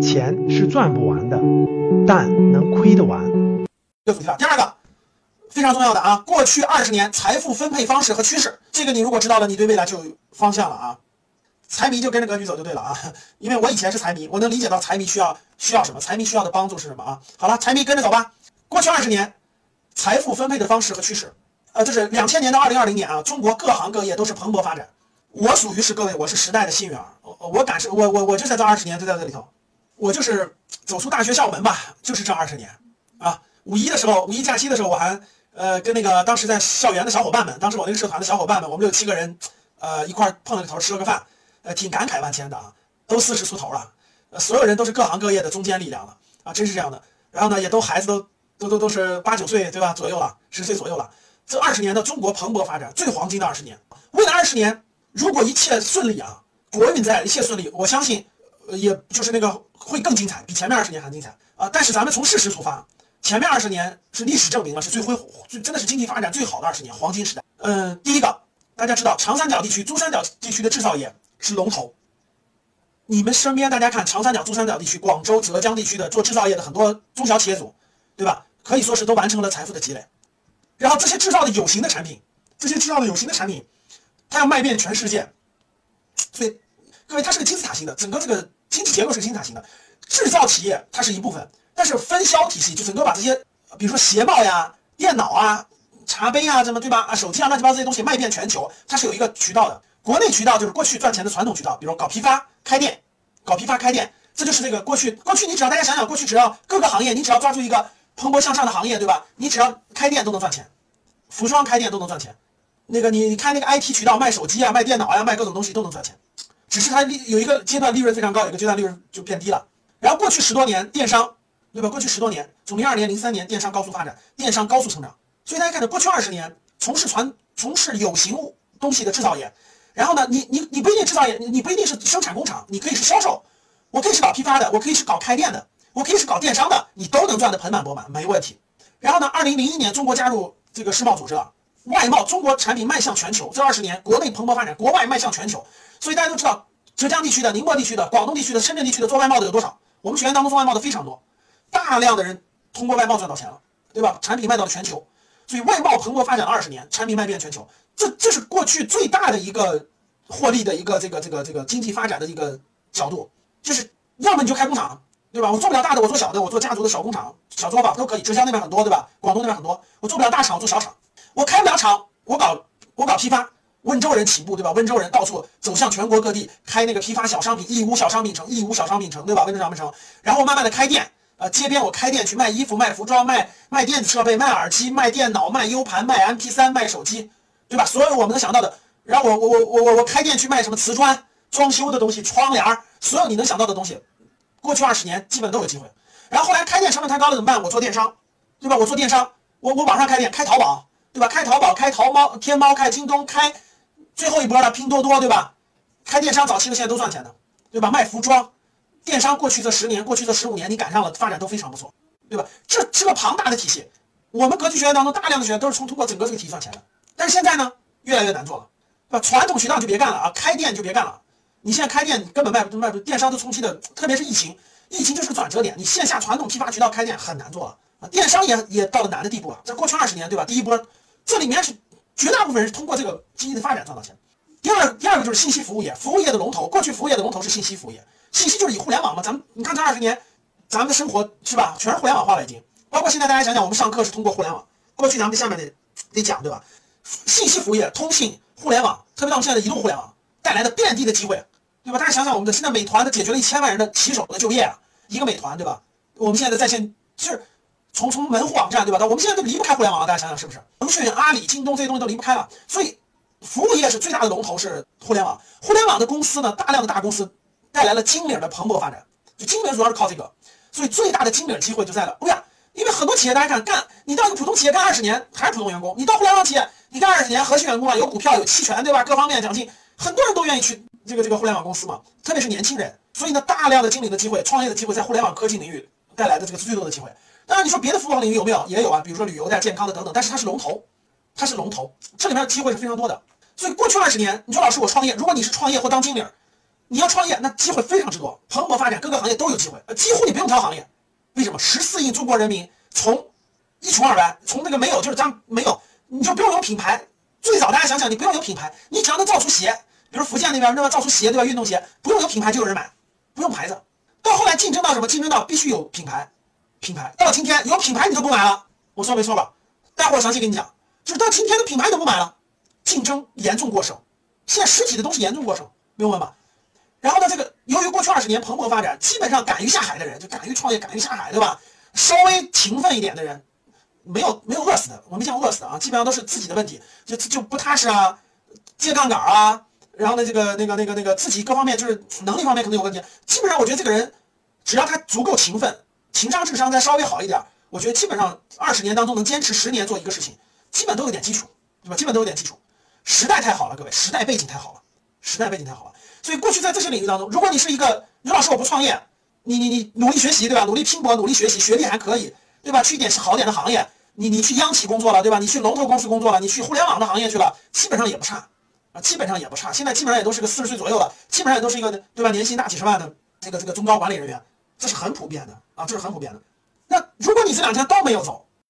钱是赚不完的，但能亏得完。这个主题了。第二个非常重要的啊，过去二十年财富分配方式和趋势，这个你如果知道了，你对未来就有方向了啊。财迷就跟着格局走就对了啊，因为我以前是财迷，我能理解到财迷需要需要什么，财迷需要的帮助是什么啊。好了，财迷跟着走吧。过去二十年财富分配的方式和趋势，呃，就是两千年到二零二零年啊，中国各行各业都是蓬勃发展。我属于是各位，我是时代的幸运儿，我我感受我我我就在这二十年就在这里头，我就是走出大学校门吧，就是这二十年啊。五一的时候，五一假期的时候，我还呃跟那个当时在校园的小伙伴们，当时我那个社团的小伙伴们，我们六七个人，呃一块碰了个头，吃了个饭，呃挺感慨万千的啊，都四十出头了，呃所有人都是各行各业的中坚力量了啊，真是这样的。然后呢，也都孩子都都都都是八九岁对吧左右了，十岁左右了。这二十年的中国蓬勃发展，最黄金的二十年。未来二十年，如果一切顺利啊，国运在，一切顺利，我相信，呃也就是那个会更精彩，比前面二十年还精彩啊。但是咱们从事实出发。前面二十年是历史证明了是最辉煌最真的是经济发展最好的二十年黄金时代。嗯，第一个大家知道长三角地区、珠三角地区的制造业是龙头。你们身边大家看长三角、珠三角地区、广州、浙江地区的做制造业的很多中小企业主，对吧？可以说是都完成了财富的积累。然后这些制造的有形的产品，这些制造的有形的产品，它要卖遍全世界。所以各位，它是个金字塔型的，整个这个经济结构是个金字塔型的。制造企业它是一部分。但是分销体系就整个把这些，比如说鞋帽呀、电脑啊、茶杯啊，什么对吧？啊，手机啊，乱七八糟这些东西卖遍全球，它是有一个渠道的。国内渠道就是过去赚钱的传统渠道，比如搞批发、开店，搞批发、开店，这就是这个过去。过去你只要大家想想，过去只要各个行业，你只要抓住一个蓬勃向上的行业，对吧？你只要开店都能赚钱，服装开店都能赚钱。那个你你开那个 IT 渠道卖手机啊、卖电脑呀、卖各种东西都能赚钱，只是它利有一个阶段利润非常高，有一个阶段利润就变低了。然后过去十多年电商。对吧？过去十多年，从零二年、零三年，电商高速发展，电商高速成长。所以大家看着，过去二十年从事传从事有形物东西的制造业，然后呢，你你你不一定制造业，你你不一定是生产工厂，你可以是销售，我可以是搞批发的，我可以是搞开店的，我可以是搞电商的，你都能赚得盆满钵满，没问题。然后呢，二零零一年中国加入这个世贸组织了，外贸中国产品迈向全球。这二十年国内蓬勃发展，国外迈向全球。所以大家都知道，浙江地区的、宁波地区的、广东地区的、深圳地区的做外贸的有多少？我们学员当中做外贸的非常多。大量的人通过外贸赚到钱了，对吧？产品卖到了全球，所以外贸蓬勃发展了二十年，产品卖遍全球，这这是过去最大的一个获利的一个这个这个这个经济发展的一个角度，就是要么你就开工厂，对吧？我做不了大的，我做小的，我做家族的小工厂、小作坊都可以。浙江那边很多，对吧？广东那边很多，我做不了大厂，我做小厂，我开不了厂，我搞我搞批发。温州人起步，对吧？温州人到处走向全国各地开那个批发小商品，义乌小商品城，义乌小商品城，对吧？温州商品城，然后慢慢的开店。呃，街边我开店去卖衣服、卖服装、卖卖电子设备、卖耳机、卖电脑、卖 U 盘、卖 MP3、卖手机，对吧？所有我们能想到的，然后我我我我我我开店去卖什么瓷砖、装修的东西、窗帘儿，所有你能想到的东西，过去二十年基本都有机会。然后后来开店成本太高了怎么办？我做电商，对吧？我做电商，我我网上开店，开淘宝，对吧？开淘宝、开淘猫、天猫、开京东、开最后一波的拼多多，对吧？开电商早期的现在都赚钱的，对吧？卖服装。电商过去这十年，过去这十五年，你赶上了，发展都非常不错，对吧？这是个庞大的体系。我们格局学院当中，大量的学员都是从通过整个这个体系赚钱的。但是现在呢，越来越难做了，吧？传统渠道就别干了啊，开店就别干了。你现在开店根本卖不卖不，电商都冲击的，特别是疫情，疫情就是个转折点。你线下传统批发渠道开店很难做了啊，电商也也到了难的地步了。这过去二十年，对吧？第一波，这里面是绝大部分是通过这个经济的发展赚到钱。第二，第二个就是信息服务业，服务业的龙头，过去服务业的龙头是信息服务业。信息就是以互联网嘛，咱们你看这二十年，咱们的生活是吧，全是互联网化了已经。包括现在大家想想，我们上课是通过互联网。过去咱们下面得得讲对吧？信息服务业、通信、互联网，特别到我们现在的移动互联网带来的遍地的机会，对吧？大家想想，我们的现在美团的解决了一千万人的骑手的就业啊，一个美团对吧？我们现在的在线就是从从门户网站对吧？到我们现在都离不开互联网了，大家想想是不是？腾讯、阿里、京东这些东西都离不开了。所以服务业是最大的龙头是互联网，互联网的公司呢，大量的大公司。带来了金领的蓬勃发展，就金领主要是靠这个，所以最大的金领机会就在了。不呀，因为很多企业大家看干，你到一个普通企业干二十年还是普通员工，你到互联网企业你干二十年核心员工啊，有股票有期权对吧？各方面奖金，很多人都愿意去这个这个互联网公司嘛，特别是年轻人。所以呢，大量的精领的机会、创业的机会在互联网科技领域带来的这个最多的机会。当然你说别的服务领域有没有？也有啊，比如说旅游的、健康的等等，但是它是龙头，它是龙头，这里面的机会是非常多的。所以过去二十年，你说老师我创业，如果你是创业或当经理。你要创业，那机会非常之多，蓬勃发展，各个行业都有机会，几乎你不用挑行业。为什么？十四亿中国人民从一穷二白，从那个没有就是将没有，你就不用有品牌。最早大家想想，你不用有品牌，你只要能造出鞋，比如福建那边对吧，造出鞋对吧，运动鞋不用有品牌就有人买，不用牌子。到后来竞争到什么？竞争到必须有品牌，品牌。到今天有品牌你都不买了，我说没错吧？待会儿详细跟你讲，就是到今天的品牌都不买了，竞争严重过剩，现在实体的东西严重过剩，明白吗？然后呢，这个由于过去二十年蓬勃发展，基本上敢于下海的人，就敢于创业、敢于下海，对吧？稍微勤奋一点的人，没有没有饿死的，我没见过饿死的啊，基本上都是自己的问题，就就不踏实啊，借杠杆啊。然后呢，这个那个那个那个自己各方面就是能力方面可能有问题。基本上我觉得这个人，只要他足够勤奋，情商智商再稍微好一点，我觉得基本上二十年当中能坚持十年做一个事情，基本都有点基础，对吧？基本都有点基础。时代太好了，各位，时代背景太好了，时代背景太好了。所以过去在这些领域当中，如果你是一个刘老师，我不创业，你你你努力学习，对吧？努力拼搏，努力学习，学历还可以，对吧？去一点好点的行业，你你去央企工作了，对吧？你去龙头公司工作了，你去互联网的行业去了，基本上也不差啊。基本上也不差，现在基本上也都是个四十岁左右了，基本上也都是一个对吧？年薪大几十万的这个这个中高管理人员，这是很普遍的啊，这是很普遍的。那如果你这两天都没有走，